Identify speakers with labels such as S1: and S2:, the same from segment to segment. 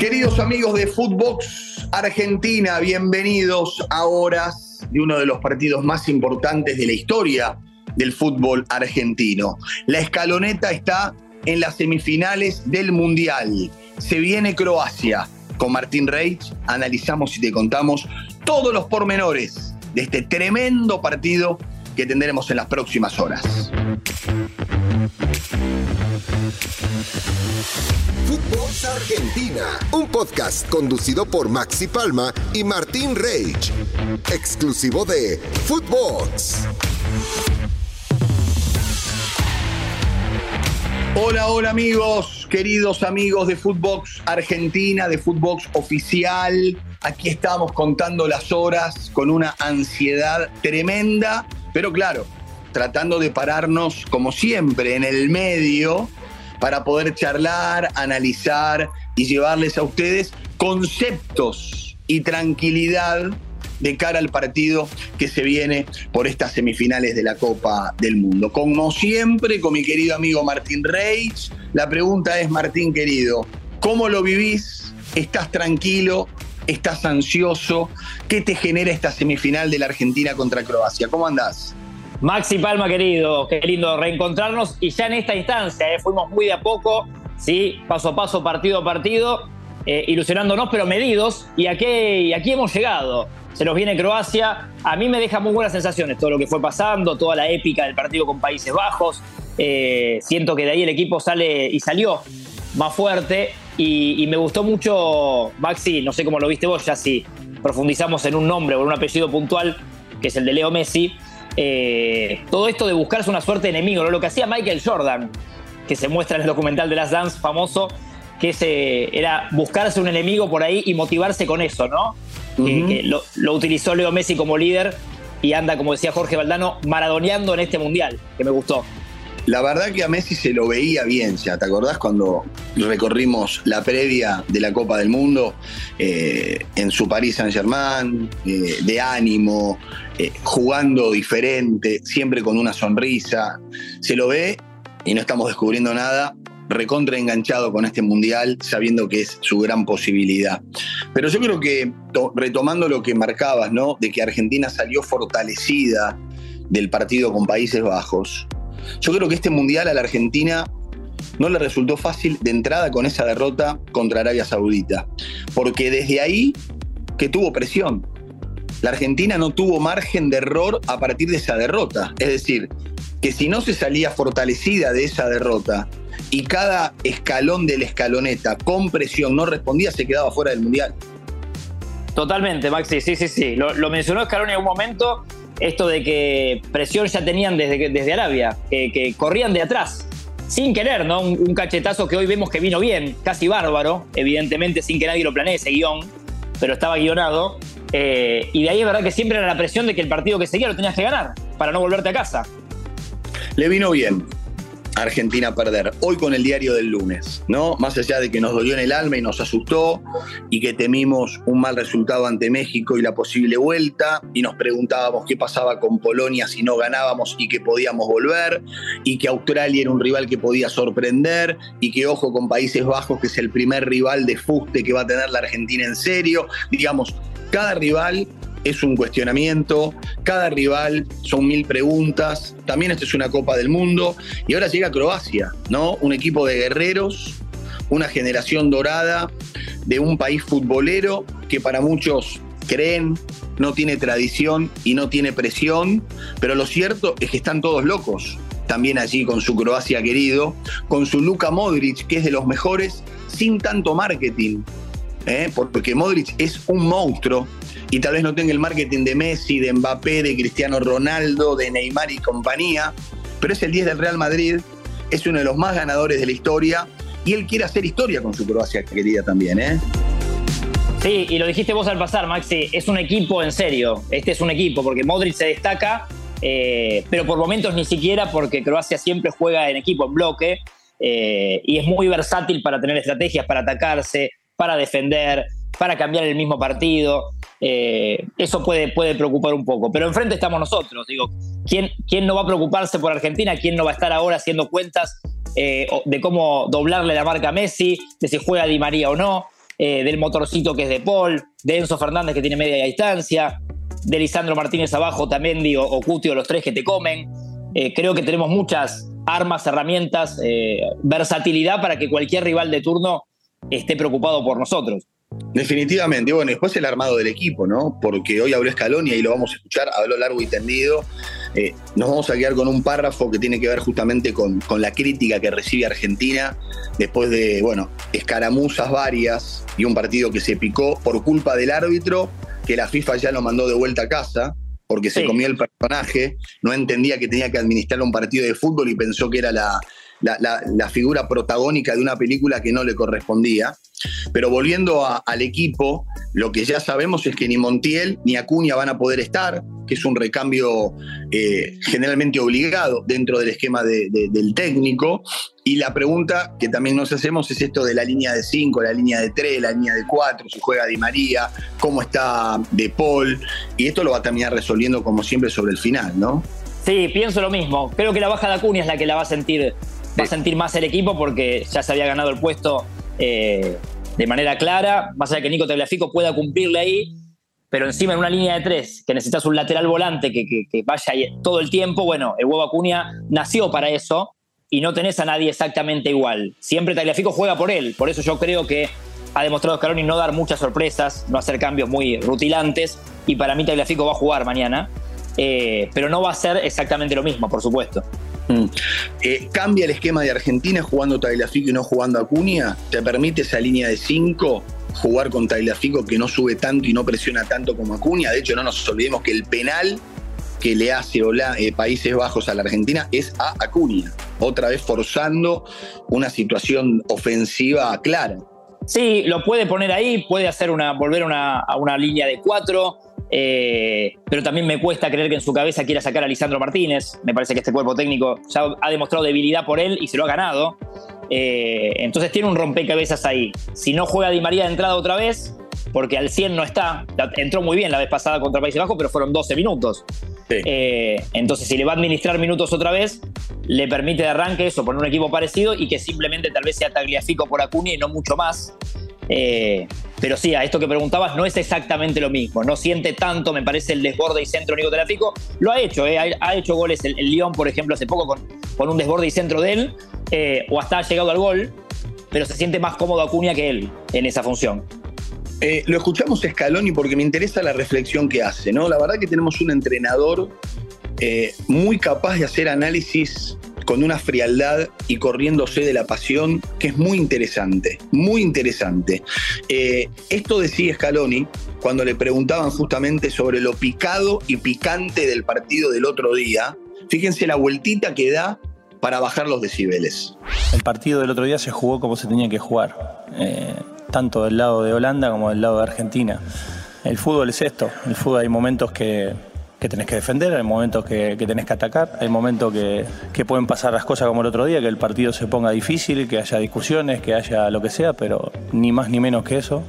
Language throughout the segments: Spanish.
S1: Queridos amigos de Footbox Argentina, bienvenidos a horas de uno de los partidos más importantes de la historia del fútbol argentino. La escaloneta está en las semifinales del Mundial. Se viene Croacia. Con Martín Reich analizamos y te contamos todos los pormenores de este tremendo partido que tendremos en las próximas horas.
S2: Footbox Argentina, un podcast conducido por Maxi Palma y Martín Reich, exclusivo de Footbox.
S1: Hola, hola amigos, queridos amigos de Footbox Argentina, de Footbox Oficial. Aquí estamos contando las horas con una ansiedad tremenda, pero claro, tratando de pararnos como siempre en el medio para poder charlar, analizar y llevarles a ustedes conceptos y tranquilidad de cara al partido que se viene por estas semifinales de la Copa del Mundo. Como siempre, con mi querido amigo Martín Reich, la pregunta es, Martín querido, ¿cómo lo vivís? ¿Estás tranquilo? ¿Estás ansioso? ¿Qué te genera esta semifinal de la Argentina contra Croacia? ¿Cómo andás?
S3: Maxi Palma, querido, qué lindo reencontrarnos y ya en esta instancia, eh, fuimos muy de a poco, ¿sí? paso a paso, partido a partido, eh, ilusionándonos pero medidos y aquí, aquí hemos llegado. Se nos viene Croacia, a mí me deja muy buenas sensaciones todo lo que fue pasando, toda la épica del partido con Países Bajos, eh, siento que de ahí el equipo sale y salió más fuerte y, y, me gustó mucho, Maxi, no sé cómo lo viste vos, ya si profundizamos en un nombre o en un apellido puntual, que es el de Leo Messi, eh, todo esto de buscarse una suerte de enemigo, lo que hacía Michael Jordan, que se muestra en el documental de las Dance famoso, que ese, era buscarse un enemigo por ahí y motivarse con eso, ¿no? que, lo, lo, utilizó Leo Messi como líder y anda, como decía Jorge Valdano, maradoneando en este mundial, que me gustó.
S1: La verdad que a Messi se lo veía bien, ya te acordás cuando recorrimos la previa de la Copa del Mundo eh, en su París Saint Germain, eh, de ánimo, eh, jugando diferente, siempre con una sonrisa. Se lo ve y no estamos descubriendo nada, recontra enganchado con este mundial, sabiendo que es su gran posibilidad. Pero yo creo que, retomando lo que marcabas, ¿no? De que Argentina salió fortalecida del partido con Países Bajos. Yo creo que este mundial a la Argentina no le resultó fácil de entrada con esa derrota contra Arabia Saudita, porque desde ahí que tuvo presión. La Argentina no tuvo margen de error a partir de esa derrota. Es decir, que si no se salía fortalecida de esa derrota y cada escalón de la escaloneta con presión no respondía, se quedaba fuera del mundial.
S3: Totalmente, Maxi, sí, sí, sí. Lo, mencionó Scaloni en un momento esto de que presión ya tenían desde, desde Arabia, que, corrían de atrás, sin querer, ¿no? Un, un, cachetazo que hoy vemos que vino bien, casi bárbaro, evidentemente sin que nadie lo planee ese guion, pero estaba guionado. Eh, y de ahí es verdad que siempre era la presión de que el partido que seguía lo tenías que ganar, para no volverte a casa.
S1: Le vino bien, Argentina perder. Hoy con el diario del lunes, ¿no? Más allá de que nos dolió en el alma y nos asustó y que temimos un mal resultado ante México y la posible vuelta y nos preguntábamos qué pasaba con Polonia si no ganábamos y que podíamos volver y que Australia era un rival que podía sorprender y que ojo con Países Bajos que es el primer rival de fuste que va a tener la Argentina en serio. Digamos, cada rival es un cuestionamiento, cada rival son mil preguntas, también esta es una Copa del Mundo y ahora llega Croacia, ¿no? Un equipo de guerreros, una generación dorada de un país futbolero que para muchos creen no tiene tradición y no tiene presión, pero lo cierto es que están todos locos. También allí con su Croacia querido, con su Luka Modric, que es de los mejores, sin tanto marketing, ¿eh? porque Modric es un monstruo, y tal vez no tenga el marketing de Messi, de Mbappé, de Cristiano Ronaldo, de Neymar y compañía, pero es el 10 del Real Madrid, es uno de los más ganadores de la historia y él quiere hacer historia con su Croacia querida también, ¿eh?
S3: Sí, y lo dijiste vos al pasar, Maxi, es un equipo en serio, este es un equipo, porque Modric se destaca, eh, pero por momentos ni siquiera porque Croacia siempre juega en equipo, en bloque, eh, y es muy versátil para tener estrategias, para atacarse, para defender, para cambiar el mismo partido. Eh, eso puede, puede preocupar un poco. Pero enfrente estamos nosotros. Digo, ¿quién, ¿quién no va a preocuparse por Argentina? ¿Quién no va a estar ahora haciendo cuentas eh, de cómo doblarle la marca a Messi, de si juega Di María o no? eh, del motorcito que es de Paul, de Enzo Fernández que tiene media distancia, de Lisandro Martínez abajo, también digo, o Cutio, los tres que te comen. Creo que tenemos muchas armas, herramientas, versatilidad para que cualquier rival de turno esté preocupado por nosotros.
S1: Definitivamente. Bueno, después el armado del equipo, ¿no? Porque hoy habló Scaloni y ahí lo vamos a escuchar, habló largo y tendido. Eh, nos vamos a quedar con un párrafo que tiene que ver justamente con, con, la crítica que recibe Argentina después de, bueno, escaramuzas varias y un partido que se picó por culpa del árbitro, que la FIFA ya lo mandó de vuelta a casa porque se comió el personaje, no entendía que tenía que administrar un partido de fútbol y pensó que era la, la, figura protagónica de una película que no le correspondía. Pero volviendo al equipo, lo que ya sabemos es que ni Montiel ni Acuña van a poder estar, que es un recambio eh, generalmente obligado dentro del esquema del técnico. Y la pregunta que también nos hacemos es esto de la línea de 5, la línea de 3, la línea de 4, si juega Di María, cómo está De Paul. Y esto lo va a terminar resolviendo como siempre sobre el final, ¿no?
S3: Sí, pienso lo mismo. Creo que la baja de Acuña es la que la va a sentir va a sentir más el equipo porque ya se había ganado el puesto eh, de manera clara. Más allá que Nico Tagliafico pueda cumplirle ahí, pero encima en una línea de tres, que necesitas un lateral volante que, vaya todo el tiempo, bueno, el huevo Acuña nació para eso y no tenés a nadie exactamente igual. Siempre Tagliafico juega por él, por eso yo creo que ha demostrado Scaloni no dar muchas sorpresas, no hacer cambios muy rutilantes y para mí Tagliafico va a jugar mañana, eh, pero no va a ser exactamente lo mismo, por supuesto.
S1: Mm. Eh, ¿Cambia el esquema de Argentina jugando Tagliafico y no jugando Acuña? ¿Te permite esa línea de 5 jugar con Tagliafico que no sube tanto y no presiona tanto como Acuña? De hecho, no nos olvidemos que el penal que le hace eh, Países Bajos a la Argentina es a Acuña, otra vez forzando una situación ofensiva clara.
S3: Sí, lo puede poner ahí, puede hacer una, volver a una línea de 4 eh, pero también me cuesta creer que en su cabeza quiera sacar a Lisandro Martínez. Me parece que este cuerpo técnico ya ha demostrado debilidad por él y se lo ha ganado. Eh, entonces tiene un rompecabezas ahí. Si no juega Di María de entrada otra vez, porque al 100 no está, entró muy bien la vez pasada contra Países Bajos, pero fueron 12 minutos. Eh, entonces, si le va a administrar minutos otra vez, le permite de arranque eso, poner un equipo parecido y que simplemente tal vez sea Tagliafico por Acuña y no mucho más. Eh, pero sí, a esto que preguntabas, no es exactamente lo mismo. No siente tanto, me parece, el desborde y centro Nico. Lo ha hecho, eh, ha, hecho goles el, el, Lyon, por ejemplo, hace poco con, un desborde y centro de él, eh, o hasta ha llegado al gol, pero se siente más cómodo Acuña que él en esa función.
S1: lo escuchamos Scaloni porque me interesa la reflexión que hace, ¿no? La verdad que tenemos un entrenador muy capaz de hacer análisis con una frialdad y corriéndose de la pasión que es muy interesante, muy interesante. Eh, esto decía Scaloni cuando le preguntaban justamente sobre lo picado y picante del partido del otro día. Fíjense la vueltita que da para bajar los decibeles.
S4: El partido del otro día se jugó como se tenía que jugar, eh, tanto del lado de Holanda como del lado de Argentina. El fútbol es esto, el fútbol hay momentos que que tenés que defender, hay momentos que, que tenés que atacar, hay momentos que, que, pueden pasar las cosas como el otro día, que el partido se ponga difícil, que haya discusiones, que haya lo que sea, pero ni más ni menos que eso.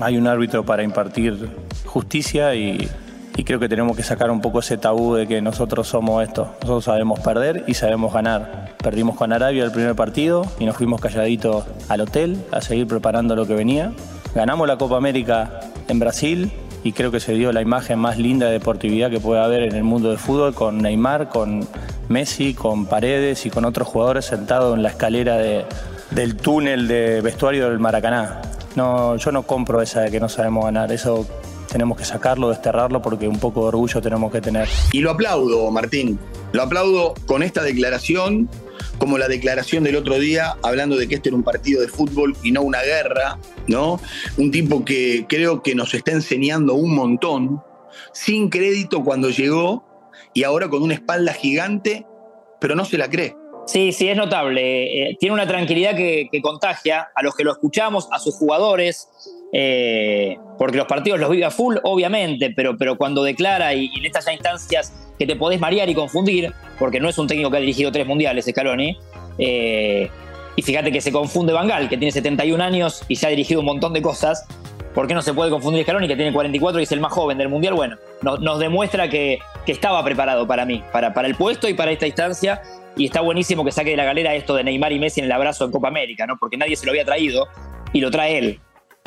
S4: Hay un árbitro para impartir justicia y, y creo que tenemos que sacar un poco ese tabú de que nosotros somos esto. Nosotros sabemos perder y sabemos ganar. Perdimos con Arabia el primer partido y nos fuimos calladitos al hotel a seguir preparando lo que venía. Ganamos la Copa América en Brasil y creo que se dio la imagen más linda de deportividad que puede haber en el mundo del fútbol con Neymar, con Messi, con Paredes y con otros jugadores sentados en la escalera de, del túnel de vestuario del Maracaná. No, yo no compro esa de que no sabemos ganar, eso tenemos que sacarlo, desterrarlo porque un poco de orgullo tenemos que tener.
S1: Y lo aplaudo, Martín. Lo aplaudo con esta declaración como la declaración del otro día hablando de que este era un partido de fútbol y no una guerra, ¿no? Un tipo que creo que nos está enseñando un montón, sin crédito cuando llegó y ahora con una espalda gigante, pero no se la cree.
S3: Sí, sí, es notable. Eh, tiene una tranquilidad que, contagia a los que lo escuchamos, a sus jugadores, eh, porque los partidos los vive a full, obviamente, pero, pero cuando declara y, en estas instancias que te podés marear y confundir, porque no es un técnico que ha dirigido tres mundiales, Scaloni, eh, y fíjate que se confunde Bangal, que tiene 71 años y ya ha dirigido un montón de cosas. ¿Por qué no se puede confundir Scaloni, que tiene 44 y es el más joven del mundial? Bueno, nos, demuestra que, estaba preparado para mí, para, para el puesto y para esta instancia y está buenísimo que saque de la galera esto de Neymar y Messi en el abrazo en Copa América, ¿no? Porque nadie se lo había traído y lo trae él.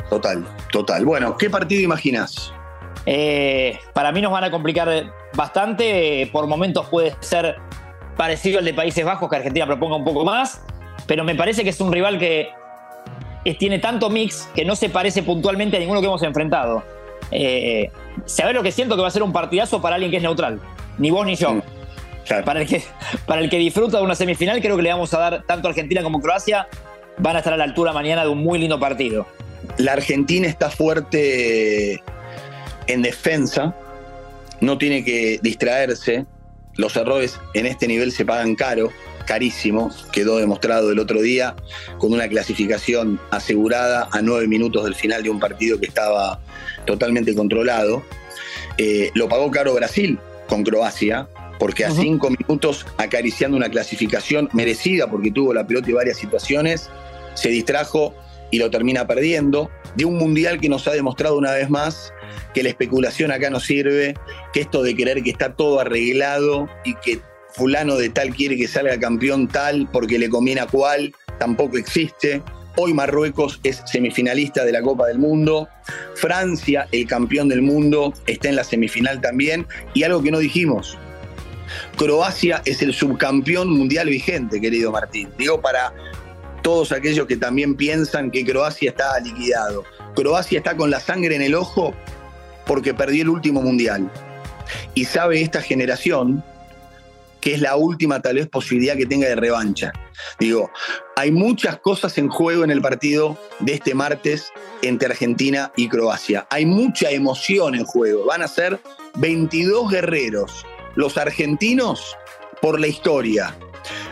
S1: Total, total. Bueno, ¿qué partido imaginas?
S3: Eh, para mí nos van a complicar bastante. Por momentos puede ser parecido al de Países Bajos, que Argentina proponga un poco más. Pero me parece que es un rival que tiene tanto mix que no se parece puntualmente a ninguno que hemos enfrentado. Eh, ¿Sabes lo que siento que va a ser un partidazo para alguien que es neutral? Ni vos ni yo. Mm, para, el que, para el que disfruta de una semifinal, creo que le vamos a dar tanto a Argentina como Croacia. Van a estar a la altura mañana de un muy lindo partido.
S1: La Argentina está fuerte en defensa, no tiene que distraerse. Los errores en este nivel se pagan caro, carísimo. Quedó demostrado el otro día con una clasificación asegurada a nueve minutos del final de un partido que estaba totalmente controlado. Eh, lo pagó caro Brasil con Croacia, porque a cinco minutos acariciando una clasificación merecida, porque tuvo la pelota y varias situaciones, se distrajo y lo termina perdiendo. De un mundial que nos ha demostrado una vez más que la especulación acá no sirve, que esto de creer que está todo arreglado y que fulano de tal quiere que salga campeón tal porque le conviene a cual, tampoco existe. Hoy Marruecos es semifinalista de la Copa del Mundo. Francia, el campeón del mundo, está en la semifinal también. Y algo que no dijimos, Croacia es el subcampeón mundial vigente, querido Martín. Digo para todos aquellos que también piensan que Croacia está liquidado. Croacia está con la sangre en el ojo porque perdió el último mundial. Y sabe esta generación que es la última tal vez posibilidad que tenga de revancha. Digo, hay muchas cosas en juego en el partido de este martes entre Argentina y Croacia. Hay mucha emoción en juego. Van a ser 22 guerreros. Los argentinos por la historia.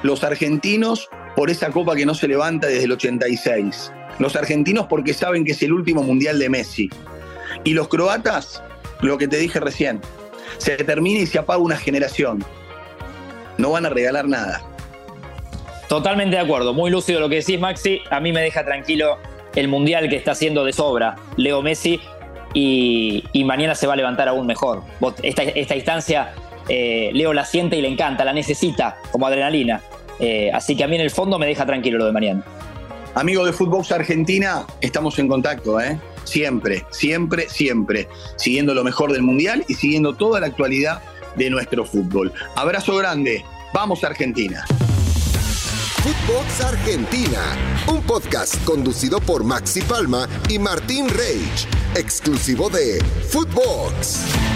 S1: Los argentinos por esa copa que no se levanta desde el 86. Los argentinos porque saben que es el último mundial de Messi. Y los croatas, lo que te dije recién, se termina y se apaga una generación no van a regalar nada.
S3: Totalmente de acuerdo, muy lúcido lo que decís, Maxi. A mí me deja tranquilo el mundial que está haciendo de sobra Leo Messi y, mañana se va a levantar aún mejor. Esta, instancia, eh, Leo la siente y le encanta, la necesita como adrenalina. Eh, así que a mí en el fondo me deja tranquilo lo de mañana.
S1: Amigo de Fútbol Argentina, estamos en contacto, ¿eh? Siempre, siempre, siempre. Siguiendo lo mejor del Mundial y siguiendo toda la actualidad de nuestro fútbol. Abrazo grande, vamos Argentina.
S2: Footbox Argentina, un podcast conducido por Maxi Palma y Martín Reich, exclusivo de Footbox.